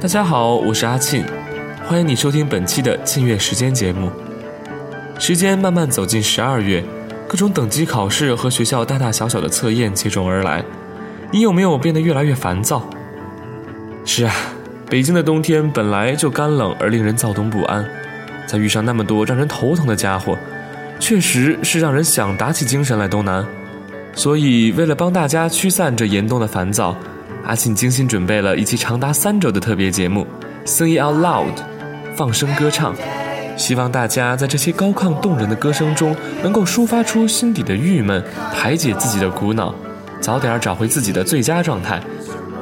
大家好，我是阿庆，欢迎你收听本期的庆月时间节目。时间慢慢走进十二月，各种等级考试和学校大大小小的测验接踵而来，你有没有变得越来越烦躁？是啊，北京的冬天本来就干冷而令人躁动不安，再遇上那么多让人头疼的家伙，确实是让人想打起精神来都难。所以，为了帮大家驱散这严冬的烦躁。阿庆精心准备了一期长达三周的特别节目《Sing It Out Loud》，放声歌唱，希望大家在这些高亢动人的歌声中，能够抒发出心底的郁闷，排解自己的苦恼，早点找回自己的最佳状态，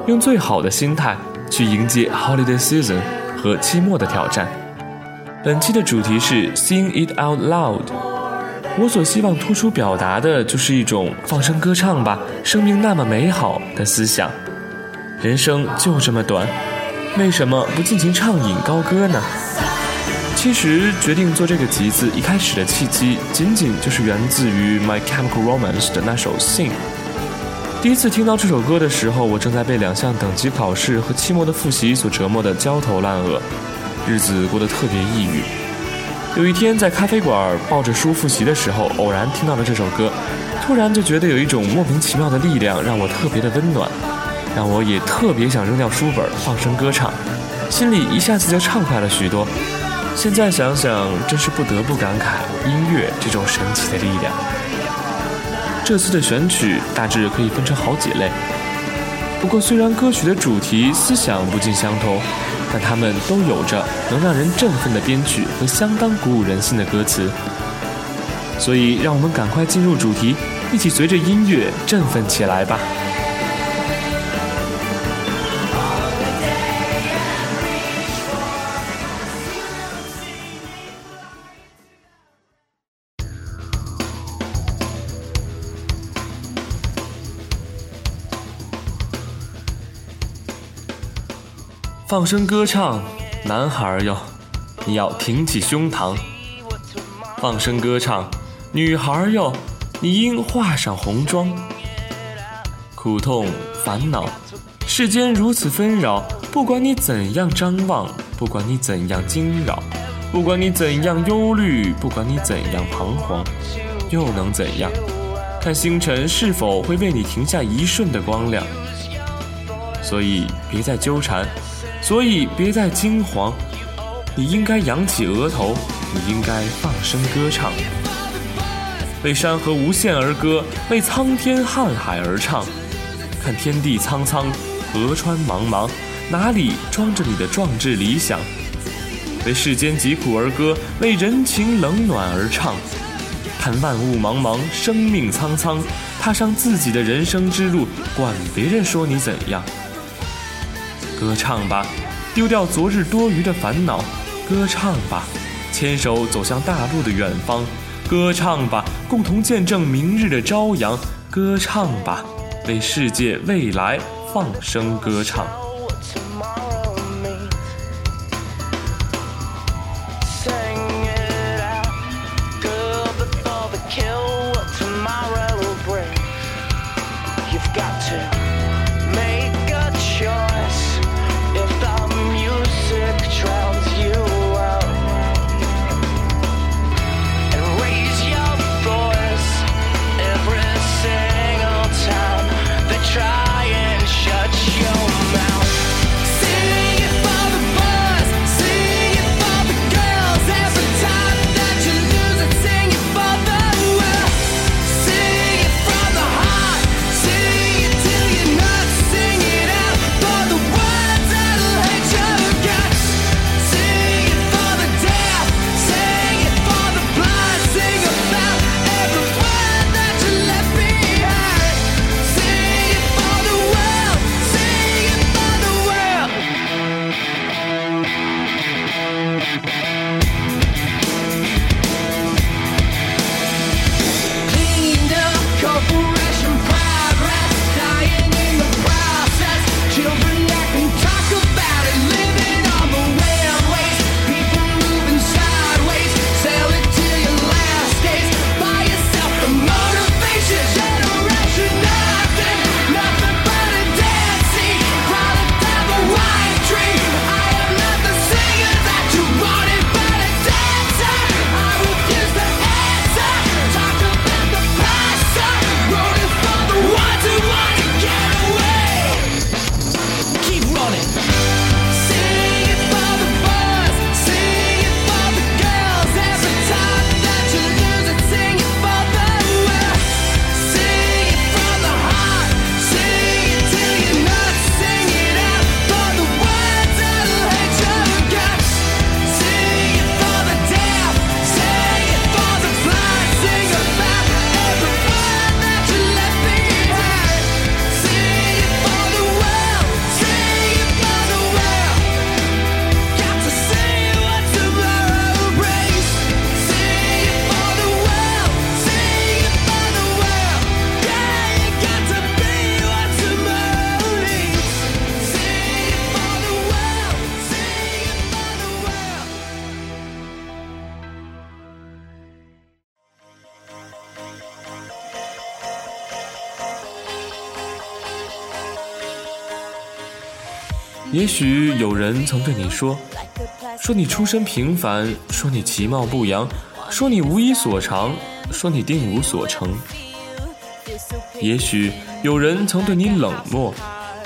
用最好的心态去迎接 Holiday Season 和期末的挑战。本期的主题是《Sing It Out Loud》，我所希望突出表达的就是一种放声歌唱吧，生命那么美好的思想。人生就这么短，为什么不尽情畅饮高歌呢？其实决定做这个集子一开始的契机，仅仅就是源自于《My Chemical Romance》的那首《Sing》。第一次听到这首歌的时候，我正在被两项等级考试和期末的复习所折磨得焦头烂额，日子过得特别抑郁。有一天在咖啡馆抱着书复习的时候，偶然听到了这首歌，突然就觉得有一种莫名其妙的力量，让我特别的温暖。让我也特别想扔掉书本，放声歌唱，心里一下子就畅快了许多。现在想想，真是不得不感慨音乐这种神奇的力量。这次的选曲大致可以分成好几类，不过虽然歌曲的主题思想不尽相同，但它们都有着能让人振奋的编曲和相当鼓舞人心的歌词。所以，让我们赶快进入主题，一起随着音乐振奋起来吧。放声歌唱，男孩哟，你要挺起胸膛；放声歌唱，女孩哟，你应化上红妆。苦痛烦恼，世间如此纷扰，不管你怎样张望，不管你怎样惊扰，不管你怎样忧虑，不管你怎样彷徨，又能怎样？看星辰是否会为你停下一瞬的光亮。所以别再纠缠。所以别再惊慌，你应该扬起额头，你应该放声歌唱，为山河无限而歌，为苍天瀚海而唱。看天地苍苍，河川茫茫，哪里装着你的壮志理想？为世间疾苦而歌，为人情冷暖而唱。看万物茫茫，生命苍苍，踏上自己的人生之路，管别人说你怎样。歌唱吧，丢掉昨日多余的烦恼；歌唱吧，牵手走向大路的远方；歌唱吧，共同见证明日的朝阳；歌唱吧，为世界未来放声歌唱。也许有人曾对你说，说你出身平凡，说你其貌不扬，说你无一所长，说你定无所成。也许有人曾对你冷漠，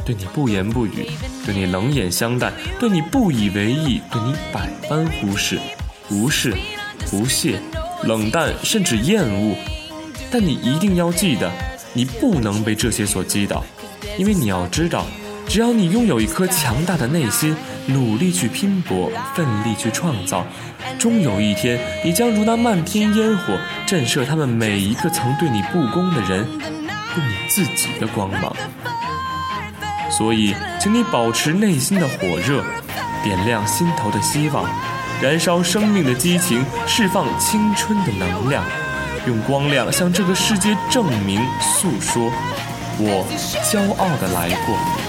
对你不言不语，对你冷眼相待，对你不以为意，对你百般忽视、无视、不屑、冷淡，甚至厌恶。但你一定要记得，你不能被这些所击倒，因为你要知道。只要你拥有一颗强大的内心，努力去拼搏，奋力去创造，终有一天，你将如那漫天烟火，震慑他们每一个曾对你不公的人，用你自己的光芒。所以，请你保持内心的火热，点亮心头的希望，燃烧生命的激情，释放青春的能量，用光亮向这个世界证明、诉说，我骄傲的来过。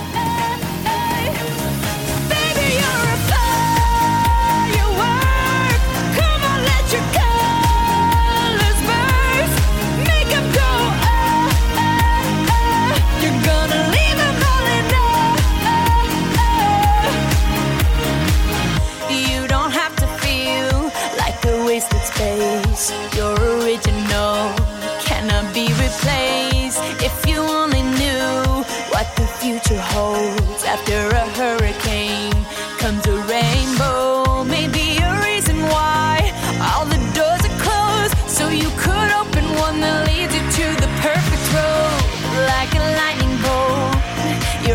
你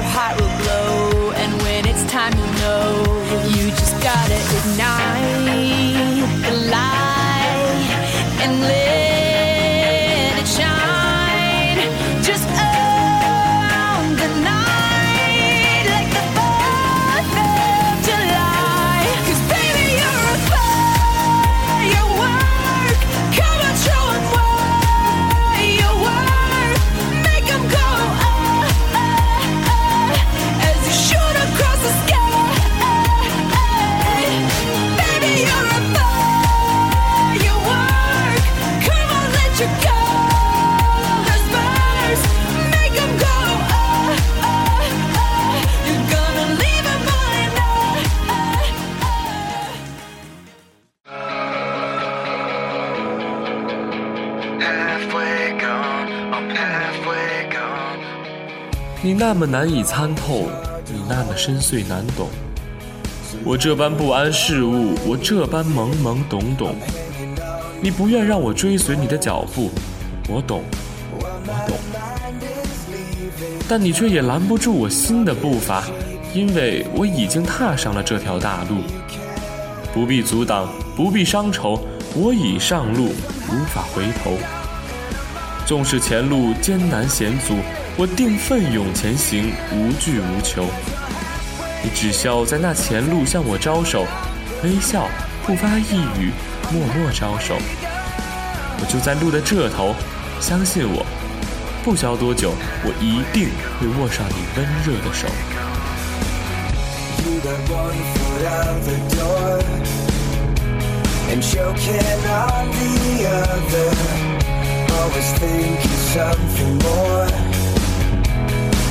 那么难以参透，你那么深邃难懂。我这般不谙世物，我这般懵懵懂懂。你不愿让我追随你的脚步，我懂，我懂。但你却也拦不住我新的步伐，因为我已经踏上了这条大路。不必阻挡，不必伤愁，我已上路，无法回头。纵使前路艰难险阻。我定奋勇前行，无惧无求。你只需要在那前路向我招手，微笑，不发一语，默默招手。我就在路的这头，相信我，不消多久，我一定会握上你温热的手。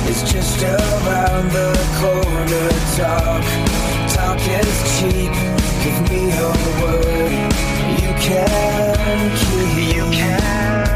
Is just around the corner. Talk, talk is cheap. Give me your word. You can keep. You can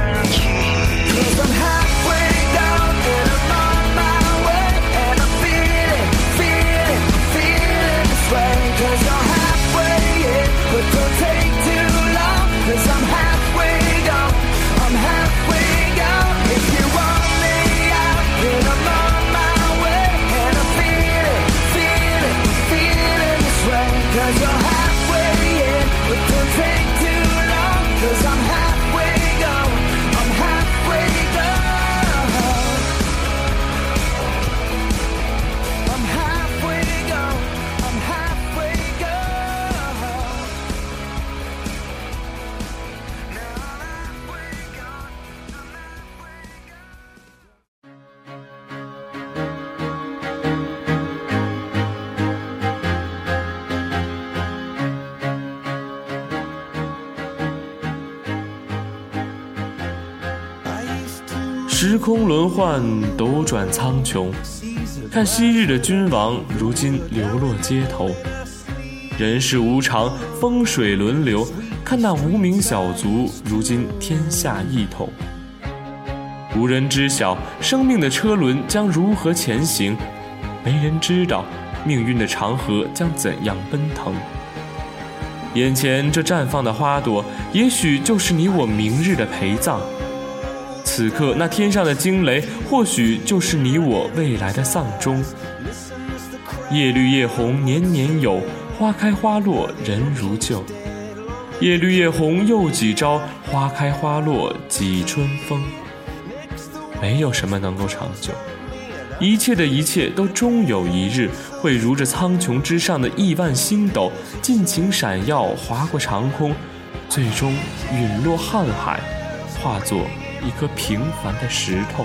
空轮换，斗转苍穹，看昔日的君王，如今流落街头。人世无常，风水轮流，看那无名小卒，如今天下一统。无人知晓生命的车轮将如何前行，没人知道命运的长河将怎样奔腾。眼前这绽放的花朵，也许就是你我明日的陪葬；此刻那天上的惊雷，或许就是你我未来的丧钟。叶绿叶红年年有，花开花落人如旧。叶绿叶红又几朝，花开花落几春风。没有什么能够长久。一切的一切都终有一日会如这苍穹之上的亿万星斗，尽情闪耀，划过长空，最终陨落瀚海，化作一颗平凡的石头。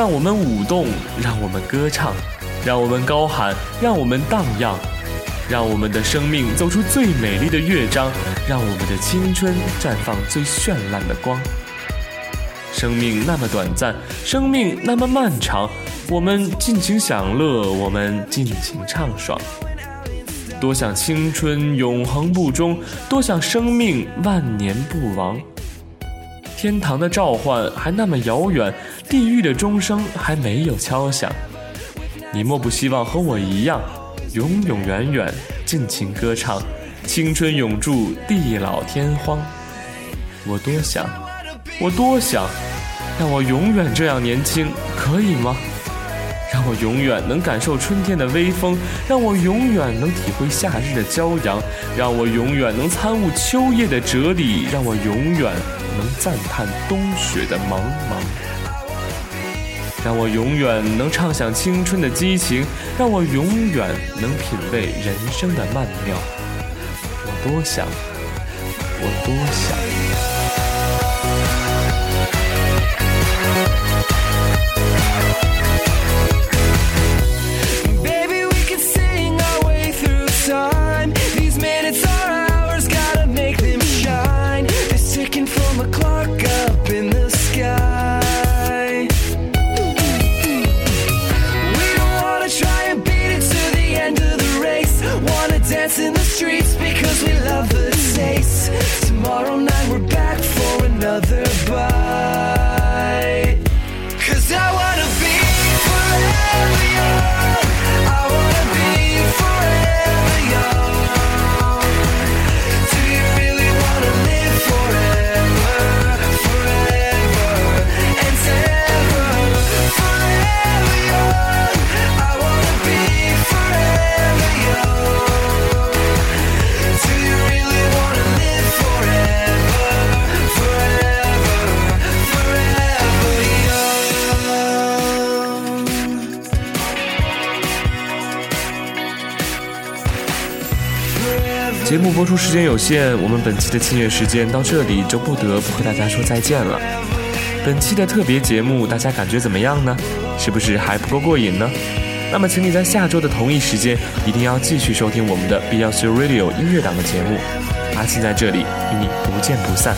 让我们舞动，让我们歌唱，让我们高喊，让我们荡漾，让我们的生命走出最美丽的乐章，让我们的青春绽放最绚烂的光。生命那么短暂，生命那么漫长，我们尽情享乐，我们尽情畅爽。多想青春永恒不终，多想生命万年不亡。天堂的召唤还那么遥远，地狱的钟声还没有敲响。你莫不希望和我一样，永永远远尽情歌唱，青春永驻地老天荒。我多想，我多想，让我永远这样年轻，可以吗？让我永远能感受春天的微风，让我永远能体会夏日的骄阳，让我永远能参悟秋夜的哲理，让我永远能赞叹冬雪的茫茫，让我永远能畅想青春的激情，让我永远能品味人生的曼妙。我多想，我多想。节目播出时间有限，我们本期的庆月时间到这里就不得不和大家说再见了。本期的特别节目，大家感觉怎么样呢？是不是还不够过瘾呢？那么，请你在下周的同一时间一定要继续收听我们的 BLC Radio 音乐档的节目。阿信在这里与你不见不散。